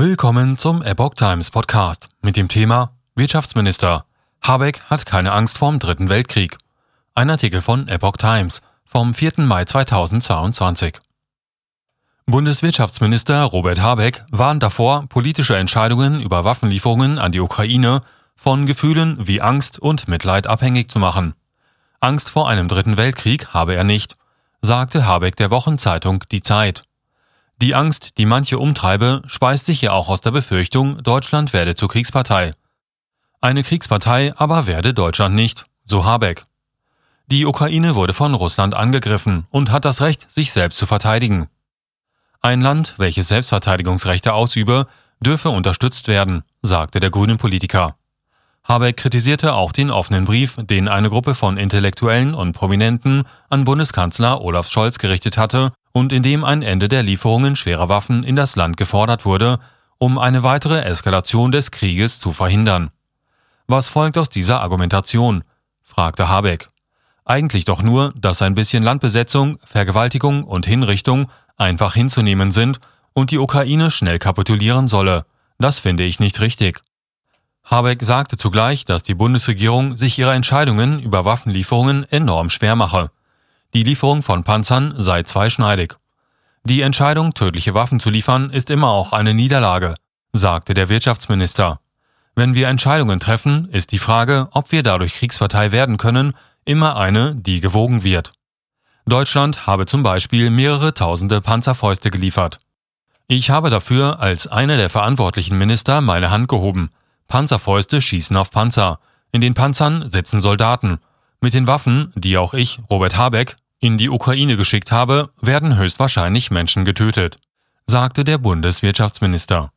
Willkommen zum Epoch Times Podcast mit dem Thema Wirtschaftsminister. Habeck hat keine Angst vorm Dritten Weltkrieg. Ein Artikel von Epoch Times vom 4. Mai 2022. Bundeswirtschaftsminister Robert Habeck warnt davor, politische Entscheidungen über Waffenlieferungen an die Ukraine von Gefühlen wie Angst und Mitleid abhängig zu machen. Angst vor einem Dritten Weltkrieg habe er nicht, sagte Habeck der Wochenzeitung Die Zeit. Die Angst, die manche umtreibe, speist sich ja auch aus der Befürchtung, Deutschland werde zur Kriegspartei. Eine Kriegspartei aber werde Deutschland nicht, so Habeck. Die Ukraine wurde von Russland angegriffen und hat das Recht, sich selbst zu verteidigen. Ein Land, welches Selbstverteidigungsrechte ausübe, dürfe unterstützt werden, sagte der grünen Politiker. Habeck kritisierte auch den offenen Brief, den eine Gruppe von Intellektuellen und Prominenten an Bundeskanzler Olaf Scholz gerichtet hatte und in dem ein Ende der Lieferungen schwerer Waffen in das Land gefordert wurde, um eine weitere Eskalation des Krieges zu verhindern. Was folgt aus dieser Argumentation? fragte Habeck. Eigentlich doch nur, dass ein bisschen Landbesetzung, Vergewaltigung und Hinrichtung einfach hinzunehmen sind und die Ukraine schnell kapitulieren solle. Das finde ich nicht richtig. Habeck sagte zugleich, dass die Bundesregierung sich ihre Entscheidungen über Waffenlieferungen enorm schwer mache. Die Lieferung von Panzern sei zweischneidig. Die Entscheidung, tödliche Waffen zu liefern, ist immer auch eine Niederlage, sagte der Wirtschaftsminister. Wenn wir Entscheidungen treffen, ist die Frage, ob wir dadurch Kriegspartei werden können, immer eine, die gewogen wird. Deutschland habe zum Beispiel mehrere tausende Panzerfäuste geliefert. Ich habe dafür als einer der verantwortlichen Minister meine Hand gehoben. Panzerfäuste schießen auf Panzer. In den Panzern sitzen Soldaten. Mit den Waffen, die auch ich, Robert Habeck, in die Ukraine geschickt habe, werden höchstwahrscheinlich Menschen getötet, sagte der Bundeswirtschaftsminister.